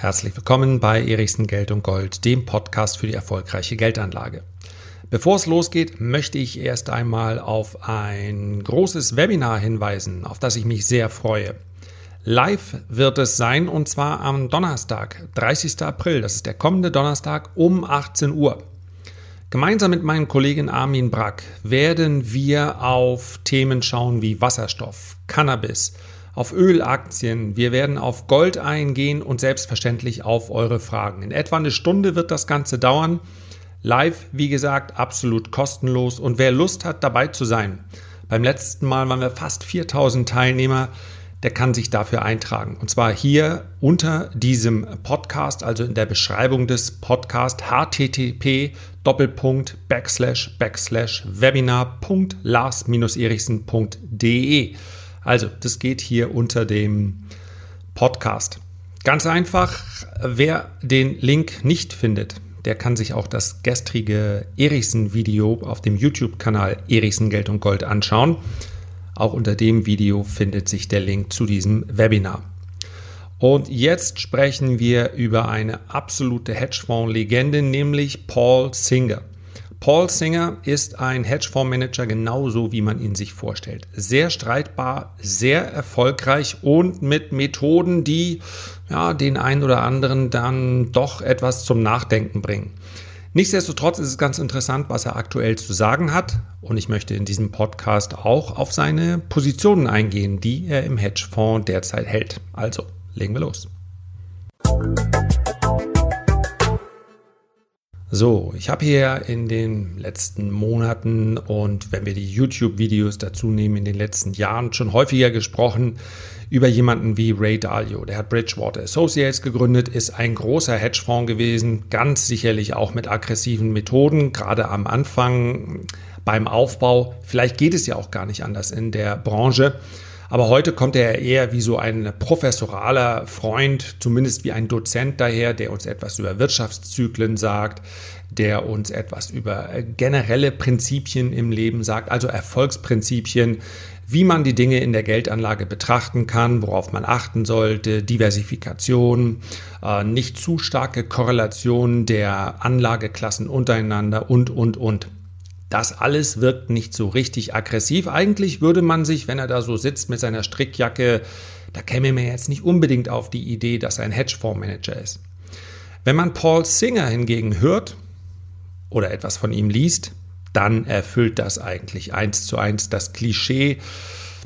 Herzlich willkommen bei Erichsen Geld und Gold, dem Podcast für die erfolgreiche Geldanlage. Bevor es losgeht, möchte ich erst einmal auf ein großes Webinar hinweisen, auf das ich mich sehr freue. Live wird es sein und zwar am Donnerstag, 30. April, das ist der kommende Donnerstag um 18 Uhr. Gemeinsam mit meinem Kollegen Armin Brack werden wir auf Themen schauen wie Wasserstoff, Cannabis, auf Ölaktien, wir werden auf Gold eingehen und selbstverständlich auf eure Fragen. In etwa eine Stunde wird das Ganze dauern. Live, wie gesagt, absolut kostenlos und wer Lust hat, dabei zu sein. Beim letzten Mal waren wir fast 4000 Teilnehmer der kann sich dafür eintragen. Und zwar hier unter diesem Podcast, also in der Beschreibung des Podcasts http Doppelpunkt Backslash Backslash Webinar.lars-erichsen.de. Also, das geht hier unter dem Podcast. Ganz einfach, wer den Link nicht findet, der kann sich auch das gestrige Erichsen-Video auf dem YouTube-Kanal Erichsen Geld und Gold anschauen. Auch unter dem Video findet sich der Link zu diesem Webinar. Und jetzt sprechen wir über eine absolute Hedgefonds-Legende, nämlich Paul Singer. Paul Singer ist ein Hedgefondsmanager genauso, wie man ihn sich vorstellt. Sehr streitbar, sehr erfolgreich und mit Methoden, die ja, den einen oder anderen dann doch etwas zum Nachdenken bringen. Nichtsdestotrotz ist es ganz interessant, was er aktuell zu sagen hat. Und ich möchte in diesem Podcast auch auf seine Positionen eingehen, die er im Hedgefonds derzeit hält. Also, legen wir los. So, ich habe hier in den letzten Monaten und wenn wir die YouTube-Videos dazu nehmen, in den letzten Jahren schon häufiger gesprochen über jemanden wie Ray Dalio. Der hat Bridgewater Associates gegründet, ist ein großer Hedgefonds gewesen, ganz sicherlich auch mit aggressiven Methoden, gerade am Anfang beim Aufbau. Vielleicht geht es ja auch gar nicht anders in der Branche. Aber heute kommt er eher wie so ein professoraler Freund, zumindest wie ein Dozent daher, der uns etwas über Wirtschaftszyklen sagt, der uns etwas über generelle Prinzipien im Leben sagt, also Erfolgsprinzipien, wie man die Dinge in der Geldanlage betrachten kann, worauf man achten sollte, Diversifikation, äh, nicht zu starke Korrelation der Anlageklassen untereinander und, und, und. Das alles wirkt nicht so richtig aggressiv. Eigentlich würde man sich, wenn er da so sitzt mit seiner Strickjacke, da käme mir jetzt nicht unbedingt auf die Idee, dass er ein Hedgefondsmanager ist. Wenn man Paul Singer hingegen hört oder etwas von ihm liest, dann erfüllt das eigentlich eins zu eins das Klischee,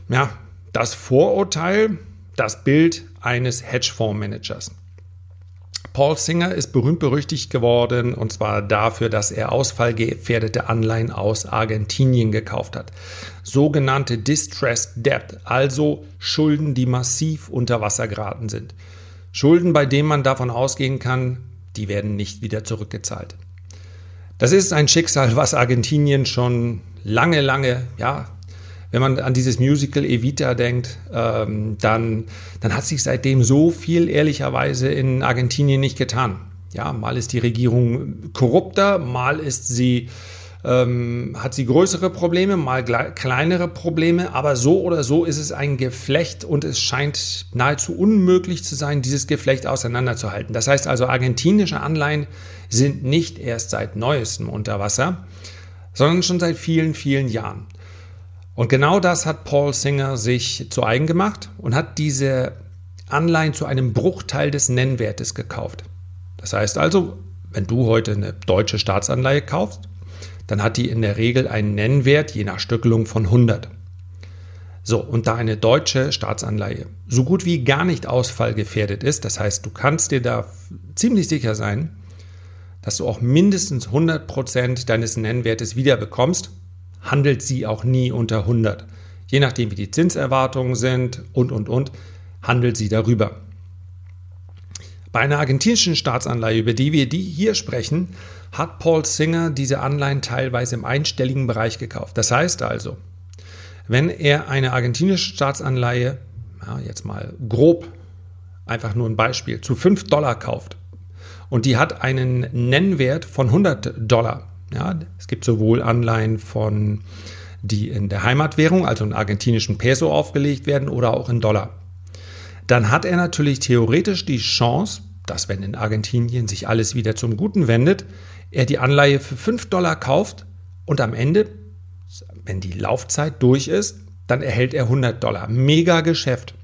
ja, das Vorurteil, das Bild eines Hedgefondsmanagers. Paul Singer ist berühmt berüchtigt geworden und zwar dafür, dass er ausfallgefährdete Anleihen aus Argentinien gekauft hat. Sogenannte Distressed Debt, also Schulden, die massiv unter Wasser geraten sind. Schulden, bei denen man davon ausgehen kann, die werden nicht wieder zurückgezahlt. Das ist ein Schicksal, was Argentinien schon lange, lange, ja, wenn man an dieses Musical Evita denkt, ähm, dann, dann hat sich seitdem so viel ehrlicherweise in Argentinien nicht getan. Ja, mal ist die Regierung korrupter, mal ist sie ähm, hat sie größere Probleme, mal kleinere Probleme, aber so oder so ist es ein Geflecht und es scheint nahezu unmöglich zu sein, dieses Geflecht auseinanderzuhalten. Das heißt also, argentinische Anleihen sind nicht erst seit neuestem unter Wasser, sondern schon seit vielen, vielen Jahren. Und genau das hat Paul Singer sich zu eigen gemacht und hat diese Anleihen zu einem Bruchteil des Nennwertes gekauft. Das heißt also, wenn du heute eine deutsche Staatsanleihe kaufst, dann hat die in der Regel einen Nennwert je nach Stückelung von 100. So, und da eine deutsche Staatsanleihe so gut wie gar nicht ausfallgefährdet ist, das heißt, du kannst dir da ziemlich sicher sein, dass du auch mindestens 100% deines Nennwertes wiederbekommst, handelt sie auch nie unter 100. Je nachdem, wie die Zinserwartungen sind und, und, und, handelt sie darüber. Bei einer argentinischen Staatsanleihe, über die wir die hier sprechen, hat Paul Singer diese Anleihen teilweise im einstelligen Bereich gekauft. Das heißt also, wenn er eine argentinische Staatsanleihe, ja, jetzt mal grob, einfach nur ein Beispiel, zu 5 Dollar kauft und die hat einen Nennwert von 100 Dollar, ja, es gibt sowohl Anleihen von, die in der Heimatwährung, also in argentinischen Peso aufgelegt werden oder auch in Dollar, dann hat er natürlich theoretisch die Chance, dass wenn in Argentinien sich alles wieder zum Guten wendet, er die Anleihe für 5 Dollar kauft und am Ende, wenn die Laufzeit durch ist, dann erhält er 100 Dollar. Mega Geschäft.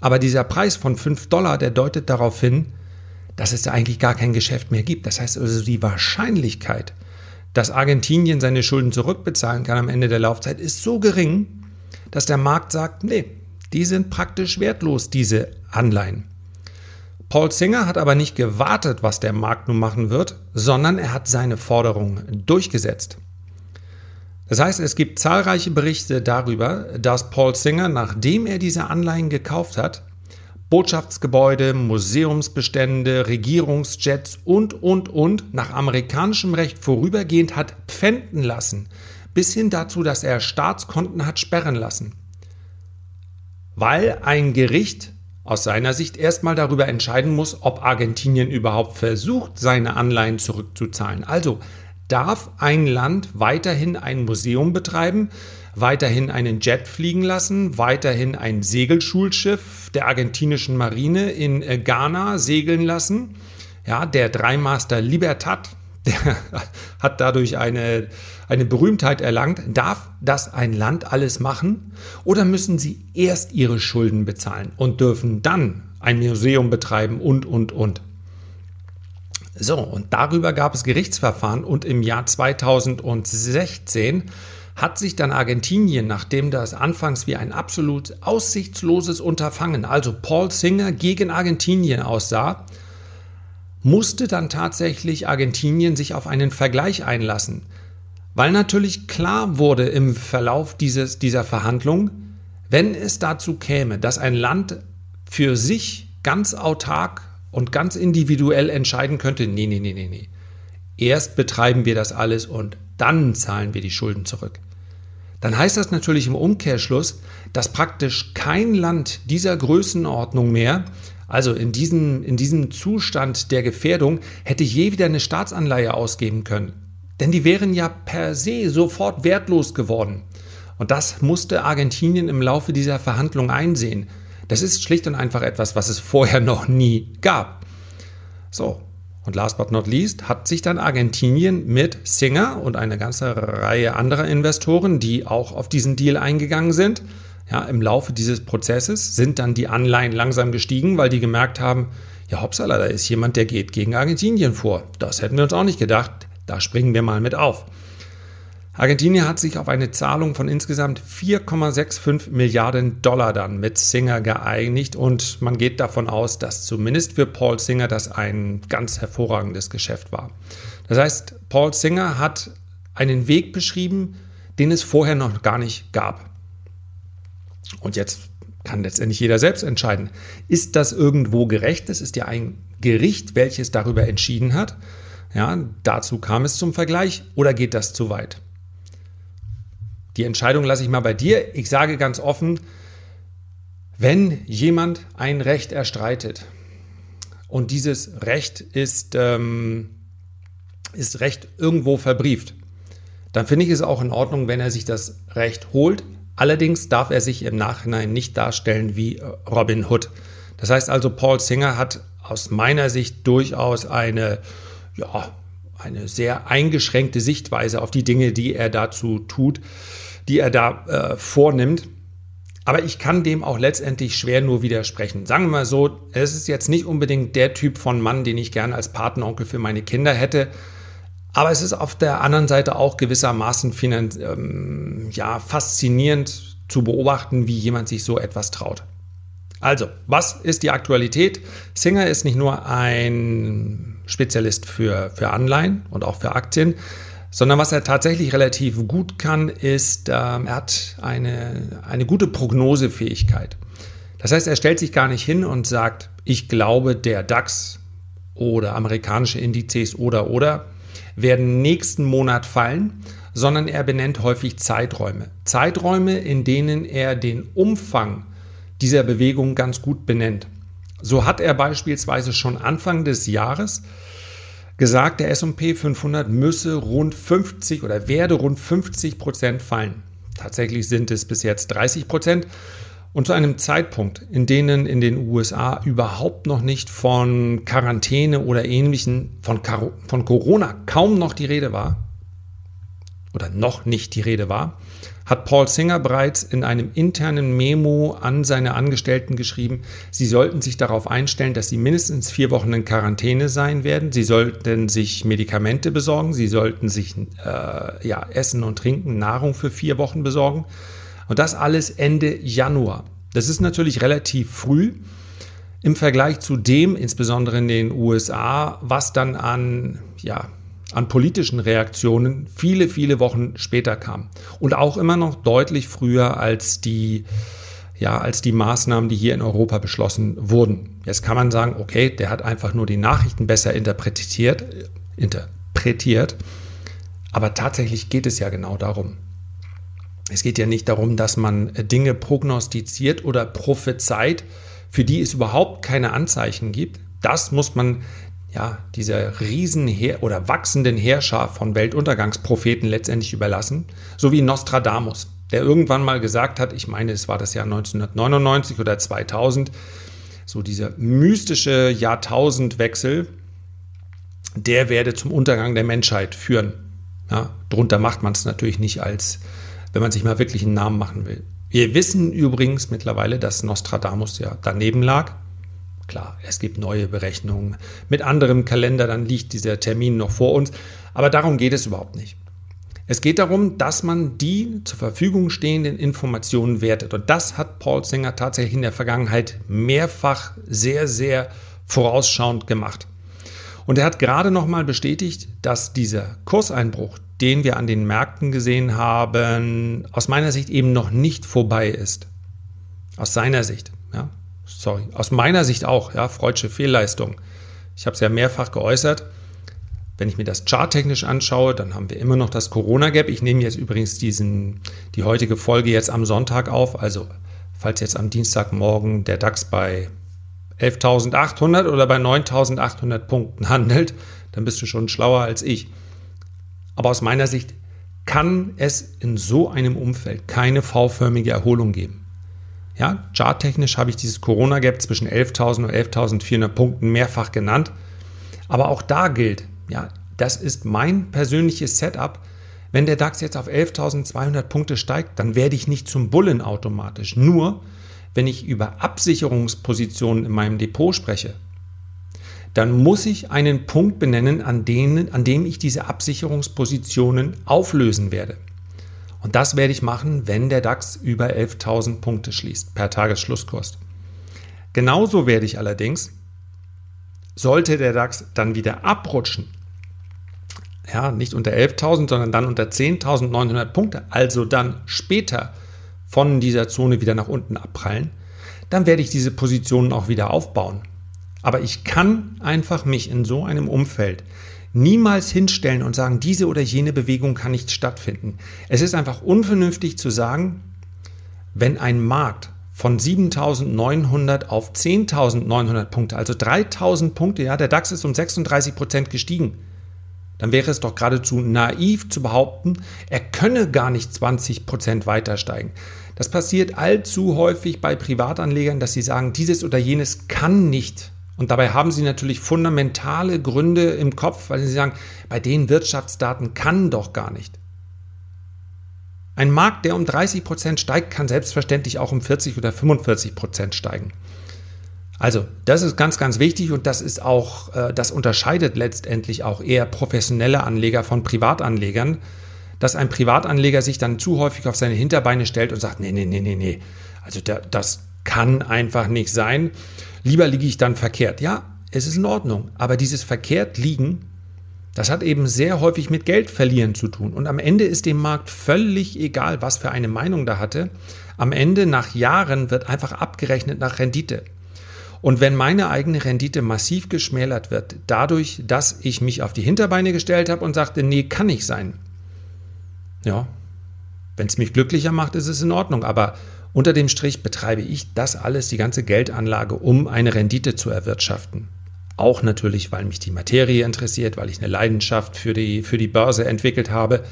Aber dieser Preis von 5 Dollar, der deutet darauf hin, dass es da eigentlich gar kein Geschäft mehr gibt. Das heißt also, die Wahrscheinlichkeit, dass Argentinien seine Schulden zurückbezahlen kann am Ende der Laufzeit, ist so gering, dass der Markt sagt, nee, die sind praktisch wertlos, diese Anleihen. Paul Singer hat aber nicht gewartet, was der Markt nun machen wird, sondern er hat seine Forderungen durchgesetzt. Das heißt, es gibt zahlreiche Berichte darüber, dass Paul Singer, nachdem er diese Anleihen gekauft hat, Botschaftsgebäude, Museumsbestände, Regierungsjets und, und, und nach amerikanischem Recht vorübergehend hat pfänden lassen, bis hin dazu, dass er Staatskonten hat sperren lassen. Weil ein Gericht aus seiner Sicht erstmal darüber entscheiden muss, ob Argentinien überhaupt versucht, seine Anleihen zurückzuzahlen. Also darf ein Land weiterhin ein Museum betreiben, weiterhin einen Jet fliegen lassen, weiterhin ein Segelschulschiff der argentinischen Marine in äh, Ghana segeln lassen. Ja, der Dreimaster Libertad, der hat dadurch eine, eine Berühmtheit erlangt. Darf das ein Land alles machen? Oder müssen sie erst ihre Schulden bezahlen und dürfen dann ein Museum betreiben und, und, und? So, und darüber gab es Gerichtsverfahren und im Jahr 2016 hat sich dann Argentinien, nachdem das anfangs wie ein absolut aussichtsloses Unterfangen, also Paul Singer gegen Argentinien aussah, musste dann tatsächlich Argentinien sich auf einen Vergleich einlassen, weil natürlich klar wurde im Verlauf dieses, dieser Verhandlung, wenn es dazu käme, dass ein Land für sich ganz autark und ganz individuell entscheiden könnte, nee, nee, nee, nee, nee. Erst betreiben wir das alles und dann zahlen wir die Schulden zurück. Dann heißt das natürlich im Umkehrschluss, dass praktisch kein Land dieser Größenordnung mehr, also in diesem, in diesem Zustand der Gefährdung, hätte je wieder eine Staatsanleihe ausgeben können. Denn die wären ja per se sofort wertlos geworden. Und das musste Argentinien im Laufe dieser Verhandlungen einsehen. Das ist schlicht und einfach etwas, was es vorher noch nie gab. So, und last but not least hat sich dann Argentinien mit Singer und eine ganze Reihe anderer Investoren, die auch auf diesen Deal eingegangen sind, ja, im Laufe dieses Prozesses sind dann die Anleihen langsam gestiegen, weil die gemerkt haben, ja, hoppsala, da ist jemand, der geht gegen Argentinien vor. Das hätten wir uns auch nicht gedacht. Da springen wir mal mit auf. Argentinien hat sich auf eine Zahlung von insgesamt 4,65 Milliarden Dollar dann mit Singer geeinigt und man geht davon aus, dass zumindest für Paul Singer das ein ganz hervorragendes Geschäft war. Das heißt, Paul Singer hat einen Weg beschrieben, den es vorher noch gar nicht gab. Und jetzt kann letztendlich jeder selbst entscheiden, ist das irgendwo gerecht? Es ist ja ein Gericht, welches darüber entschieden hat. Ja, dazu kam es zum Vergleich oder geht das zu weit? Die Entscheidung lasse ich mal bei dir. Ich sage ganz offen, wenn jemand ein Recht erstreitet und dieses Recht ist, ähm, ist Recht irgendwo verbrieft, dann finde ich es auch in Ordnung, wenn er sich das Recht holt. Allerdings darf er sich im Nachhinein nicht darstellen wie äh, Robin Hood. Das heißt also, Paul Singer hat aus meiner Sicht durchaus eine, ja, eine sehr eingeschränkte Sichtweise auf die Dinge, die er dazu tut die er da äh, vornimmt. Aber ich kann dem auch letztendlich schwer nur widersprechen. Sagen wir mal so, es ist jetzt nicht unbedingt der Typ von Mann, den ich gerne als Patenonkel für meine Kinder hätte. Aber es ist auf der anderen Seite auch gewissermaßen ähm, ja, faszinierend zu beobachten, wie jemand sich so etwas traut. Also, was ist die Aktualität? Singer ist nicht nur ein Spezialist für, für Anleihen und auch für Aktien, sondern was er tatsächlich relativ gut kann, ist, ähm, er hat eine, eine gute Prognosefähigkeit. Das heißt, er stellt sich gar nicht hin und sagt, ich glaube, der DAX oder amerikanische Indizes oder oder werden nächsten Monat fallen, sondern er benennt häufig Zeiträume. Zeiträume, in denen er den Umfang dieser Bewegung ganz gut benennt. So hat er beispielsweise schon Anfang des Jahres gesagt, der S&P 500 müsse rund 50 oder werde rund 50 Prozent fallen. Tatsächlich sind es bis jetzt 30 Prozent. Und zu einem Zeitpunkt, in denen in den USA überhaupt noch nicht von Quarantäne oder ähnlichen, von, von Corona kaum noch die Rede war, oder noch nicht die Rede war, hat Paul Singer bereits in einem internen Memo an seine Angestellten geschrieben, sie sollten sich darauf einstellen, dass sie mindestens vier Wochen in Quarantäne sein werden. Sie sollten sich Medikamente besorgen, sie sollten sich äh, ja, Essen und Trinken, Nahrung für vier Wochen besorgen. Und das alles Ende Januar. Das ist natürlich relativ früh im Vergleich zu dem, insbesondere in den USA, was dann an ja, an politischen Reaktionen viele, viele Wochen später kam. Und auch immer noch deutlich früher als die, ja, als die Maßnahmen, die hier in Europa beschlossen wurden. Jetzt kann man sagen, okay, der hat einfach nur die Nachrichten besser interpretiert, interpretiert. Aber tatsächlich geht es ja genau darum. Es geht ja nicht darum, dass man Dinge prognostiziert oder prophezeit, für die es überhaupt keine Anzeichen gibt. Das muss man ja, dieser riesen oder wachsenden Herrscher von Weltuntergangspropheten letztendlich überlassen, so wie Nostradamus, der irgendwann mal gesagt hat, ich meine, es war das Jahr 1999 oder 2000, so dieser mystische Jahrtausendwechsel, der werde zum Untergang der Menschheit führen. Ja, drunter macht man es natürlich nicht als, wenn man sich mal wirklich einen Namen machen will. Wir wissen übrigens mittlerweile, dass Nostradamus ja daneben lag. Klar, es gibt neue Berechnungen mit anderem Kalender, dann liegt dieser Termin noch vor uns. Aber darum geht es überhaupt nicht. Es geht darum, dass man die zur Verfügung stehenden Informationen wertet. Und das hat Paul Singer tatsächlich in der Vergangenheit mehrfach sehr, sehr vorausschauend gemacht. Und er hat gerade nochmal bestätigt, dass dieser Kurseinbruch, den wir an den Märkten gesehen haben, aus meiner Sicht eben noch nicht vorbei ist. Aus seiner Sicht. Ja sorry, aus meiner Sicht auch, ja, freudsche Fehlleistung. Ich habe es ja mehrfach geäußert. Wenn ich mir das charttechnisch anschaue, dann haben wir immer noch das Corona-Gap. Ich nehme jetzt übrigens diesen, die heutige Folge jetzt am Sonntag auf. Also, falls jetzt am Dienstagmorgen der DAX bei 11.800 oder bei 9.800 Punkten handelt, dann bist du schon schlauer als ich. Aber aus meiner Sicht kann es in so einem Umfeld keine V-förmige Erholung geben. Ja, charttechnisch habe ich dieses Corona-Gap zwischen 11.000 und 11.400 Punkten mehrfach genannt. Aber auch da gilt, ja, das ist mein persönliches Setup. Wenn der DAX jetzt auf 11.200 Punkte steigt, dann werde ich nicht zum Bullen automatisch. Nur, wenn ich über Absicherungspositionen in meinem Depot spreche, dann muss ich einen Punkt benennen, an, denen, an dem ich diese Absicherungspositionen auflösen werde. Und das werde ich machen, wenn der DAX über 11.000 Punkte schließt per Tagesschlusskurs. Genauso werde ich allerdings, sollte der DAX dann wieder abrutschen, ja, nicht unter 11.000, sondern dann unter 10.900 Punkte, also dann später von dieser Zone wieder nach unten abprallen, dann werde ich diese Positionen auch wieder aufbauen. Aber ich kann einfach mich in so einem Umfeld niemals hinstellen und sagen, diese oder jene Bewegung kann nicht stattfinden. Es ist einfach unvernünftig zu sagen, wenn ein Markt von 7.900 auf 10.900 Punkte, also 3.000 Punkte, ja, der DAX ist um 36 Prozent gestiegen, dann wäre es doch geradezu naiv zu behaupten, er könne gar nicht 20 Prozent weiter steigen. Das passiert allzu häufig bei Privatanlegern, dass sie sagen, dieses oder jenes kann nicht und dabei haben sie natürlich fundamentale Gründe im Kopf, weil sie sagen, bei den Wirtschaftsdaten kann doch gar nicht. Ein Markt, der um 30 Prozent steigt, kann selbstverständlich auch um 40 oder 45 Prozent steigen. Also, das ist ganz, ganz wichtig und das ist auch, äh, das unterscheidet letztendlich auch eher professionelle Anleger von Privatanlegern, dass ein Privatanleger sich dann zu häufig auf seine Hinterbeine stellt und sagt, nee, nee, nee, nee, nee. Also das kann einfach nicht sein. Lieber liege ich dann verkehrt. Ja, es ist in Ordnung. Aber dieses verkehrt liegen, das hat eben sehr häufig mit Geld verlieren zu tun. Und am Ende ist dem Markt völlig egal, was für eine Meinung da hatte. Am Ende nach Jahren wird einfach abgerechnet nach Rendite. Und wenn meine eigene Rendite massiv geschmälert wird, dadurch, dass ich mich auf die Hinterbeine gestellt habe und sagte, nee, kann nicht sein. Ja, wenn es mich glücklicher macht, ist es in Ordnung. Aber unter dem Strich betreibe ich das alles, die ganze Geldanlage, um eine Rendite zu erwirtschaften. Auch natürlich, weil mich die Materie interessiert, weil ich eine Leidenschaft für die, für die Börse entwickelt habe.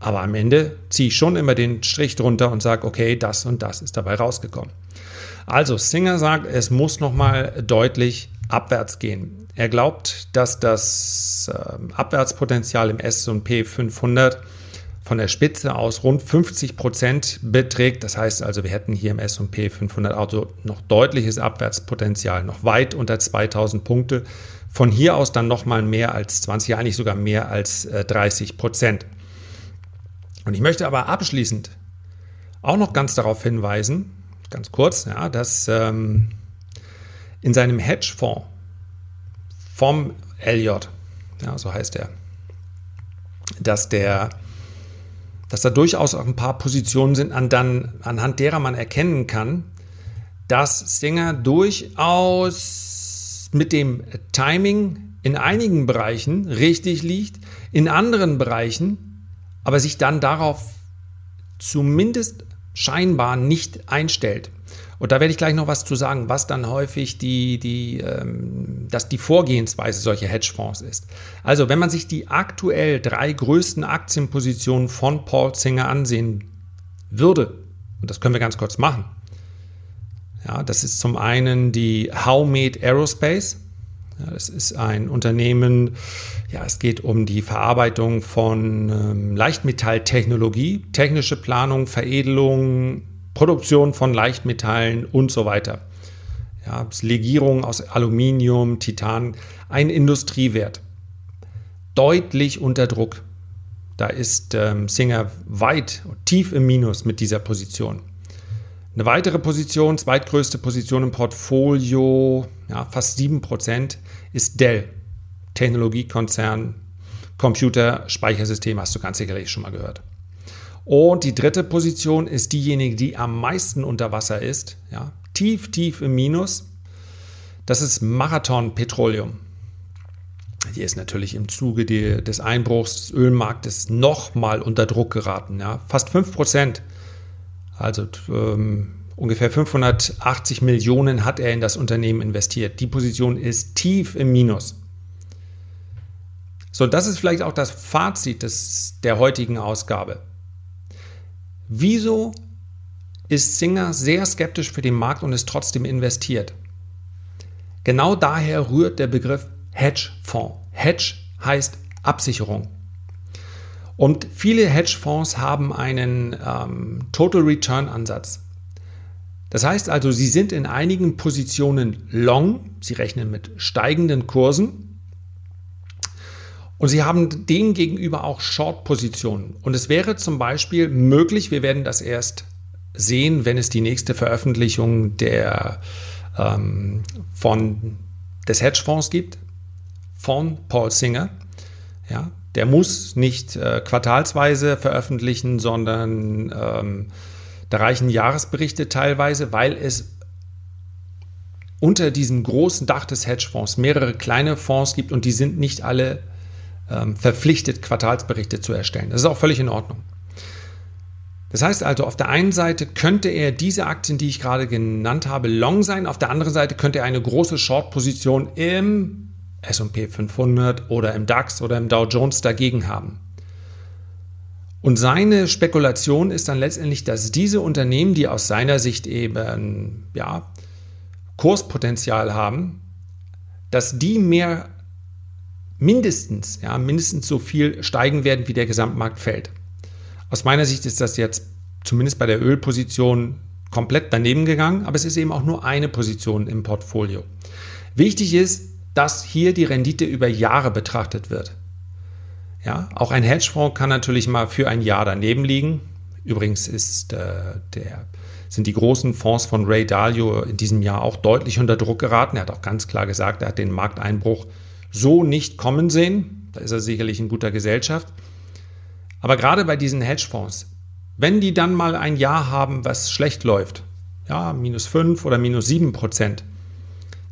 Aber am Ende ziehe ich schon immer den Strich drunter und sage, okay, das und das ist dabei rausgekommen. Also Singer sagt, es muss nochmal deutlich abwärts gehen. Er glaubt, dass das äh, Abwärtspotenzial im S&P 500 von der Spitze aus rund 50 Prozent beträgt. Das heißt also, wir hätten hier im S&P 500 Auto noch deutliches Abwärtspotenzial, noch weit unter 2000 Punkte. Von hier aus dann noch mal mehr als 20, eigentlich sogar mehr als äh, 30 Prozent. Und ich möchte aber abschließend auch noch ganz darauf hinweisen, ganz kurz, ja, dass ähm, in seinem Hedgefonds vom Elliott, ja, so heißt er, dass der dass da durchaus auch ein paar Positionen sind, an dann, anhand derer man erkennen kann, dass Singer durchaus mit dem Timing in einigen Bereichen richtig liegt, in anderen Bereichen aber sich dann darauf zumindest scheinbar nicht einstellt. Und da werde ich gleich noch was zu sagen, was dann häufig die, die, ähm, dass die Vorgehensweise solcher Hedgefonds ist. Also, wenn man sich die aktuell drei größten Aktienpositionen von Paul Singer ansehen würde, und das können wir ganz kurz machen. Ja, das ist zum einen die Howmade Aerospace. Das ist ein Unternehmen, ja, es geht um die Verarbeitung von ähm, Leichtmetalltechnologie, technische Planung, Veredelung, Produktion von Leichtmetallen und so weiter. Ja, Legierung aus Aluminium, Titan, ein Industriewert. Deutlich unter Druck. Da ist ähm, Singer weit, tief im Minus mit dieser Position. Eine weitere Position, zweitgrößte Position im Portfolio, ja, fast 7%, ist Dell. Technologiekonzern, Computer, Speichersystem, hast du ganz sicherlich schon mal gehört. Und die dritte Position ist diejenige, die am meisten unter Wasser ist, ja, tief, tief im Minus. Das ist Marathon Petroleum. Die ist natürlich im Zuge des Einbruchs des Ölmarktes nochmal unter Druck geraten. Ja. Fast 5 Prozent, also ähm, ungefähr 580 Millionen hat er in das Unternehmen investiert. Die Position ist tief im Minus. So, das ist vielleicht auch das Fazit des, der heutigen Ausgabe. Wieso ist Singer sehr skeptisch für den Markt und ist trotzdem investiert? Genau daher rührt der Begriff Hedgefonds. Hedge heißt Absicherung. Und viele Hedgefonds haben einen ähm, Total Return Ansatz. Das heißt also, sie sind in einigen Positionen long, sie rechnen mit steigenden Kursen und sie haben dem gegenüber auch Short-Positionen. Und es wäre zum Beispiel möglich, wir werden das erst sehen, wenn es die nächste Veröffentlichung der, ähm, von, des Hedgefonds gibt, von Paul Singer. Ja, der muss nicht äh, quartalsweise veröffentlichen, sondern ähm, da reichen Jahresberichte teilweise, weil es unter diesem großen Dach des Hedgefonds mehrere kleine Fonds gibt und die sind nicht alle ähm, verpflichtet, Quartalsberichte zu erstellen. Das ist auch völlig in Ordnung. Das heißt also, auf der einen Seite könnte er diese Aktien, die ich gerade genannt habe, long sein, auf der anderen Seite könnte er eine große Short-Position im SP 500 oder im DAX oder im Dow Jones dagegen haben. Und seine Spekulation ist dann letztendlich, dass diese Unternehmen, die aus seiner Sicht eben ja, Kurspotenzial haben, dass die mehr mindestens, ja, mindestens so viel steigen werden, wie der Gesamtmarkt fällt. Aus meiner Sicht ist das jetzt zumindest bei der Ölposition komplett daneben gegangen, aber es ist eben auch nur eine Position im Portfolio. Wichtig ist, dass hier die Rendite über Jahre betrachtet wird. Ja, auch ein Hedgefonds kann natürlich mal für ein Jahr daneben liegen. Übrigens ist, äh, der, sind die großen Fonds von Ray Dalio in diesem Jahr auch deutlich unter Druck geraten. Er hat auch ganz klar gesagt, er hat den Markteinbruch so nicht kommen sehen. Da ist er sicherlich in guter Gesellschaft. Aber gerade bei diesen Hedgefonds, wenn die dann mal ein Jahr haben, was schlecht läuft, ja, minus 5 oder minus 7 Prozent,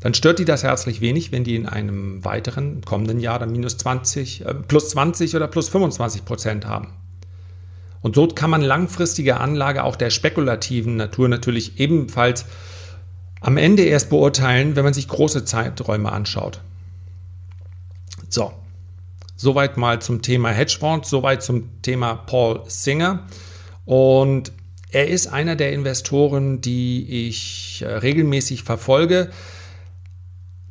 dann stört die das herzlich wenig, wenn die in einem weiteren kommenden Jahr dann minus 20, äh, plus 20 oder plus 25 Prozent haben. Und so kann man langfristige Anlage auch der spekulativen Natur natürlich ebenfalls am Ende erst beurteilen, wenn man sich große Zeiträume anschaut. So, soweit mal zum Thema Hedgefonds, soweit zum Thema Paul Singer. Und er ist einer der Investoren, die ich äh, regelmäßig verfolge,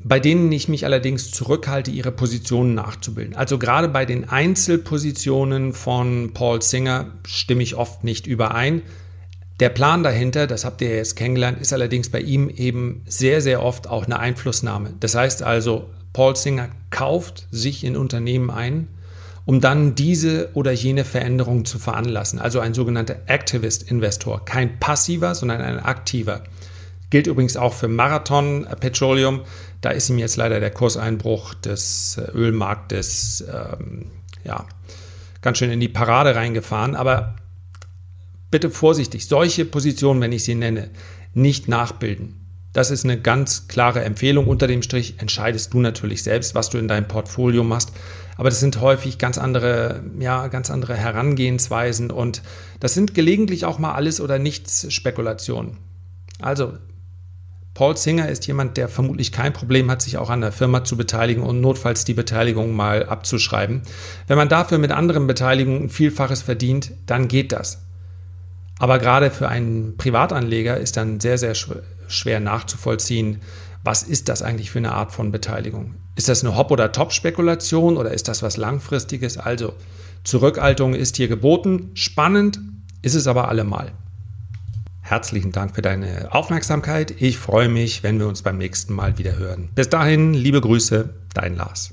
bei denen ich mich allerdings zurückhalte, ihre Positionen nachzubilden. Also gerade bei den Einzelpositionen von Paul Singer stimme ich oft nicht überein. Der Plan dahinter, das habt ihr jetzt kennengelernt, ist allerdings bei ihm eben sehr, sehr oft auch eine Einflussnahme. Das heißt also, Paul Singer kauft sich in Unternehmen ein, um dann diese oder jene Veränderung zu veranlassen. Also ein sogenannter Activist-Investor, kein passiver, sondern ein aktiver. Gilt übrigens auch für Marathon Petroleum. Da ist ihm jetzt leider der Kurseinbruch des äh, Ölmarktes ähm, ja, ganz schön in die Parade reingefahren. Aber bitte vorsichtig, solche Positionen, wenn ich sie nenne, nicht nachbilden. Das ist eine ganz klare Empfehlung. Unter dem Strich entscheidest du natürlich selbst, was du in deinem Portfolio machst. Aber das sind häufig ganz andere, ja, ganz andere Herangehensweisen und das sind gelegentlich auch mal alles oder nichts Spekulationen. Also Paul Singer ist jemand, der vermutlich kein Problem hat, sich auch an der Firma zu beteiligen und notfalls die Beteiligung mal abzuschreiben. Wenn man dafür mit anderen Beteiligungen Vielfaches verdient, dann geht das. Aber gerade für einen Privatanleger ist dann sehr, sehr schwer nachzuvollziehen, was ist das eigentlich für eine Art von Beteiligung? Ist das eine Hop- oder Top-Spekulation oder ist das was Langfristiges? Also, Zurückhaltung ist hier geboten. Spannend ist es aber allemal. Herzlichen Dank für deine Aufmerksamkeit. Ich freue mich, wenn wir uns beim nächsten Mal wieder hören. Bis dahin, liebe Grüße, dein Lars.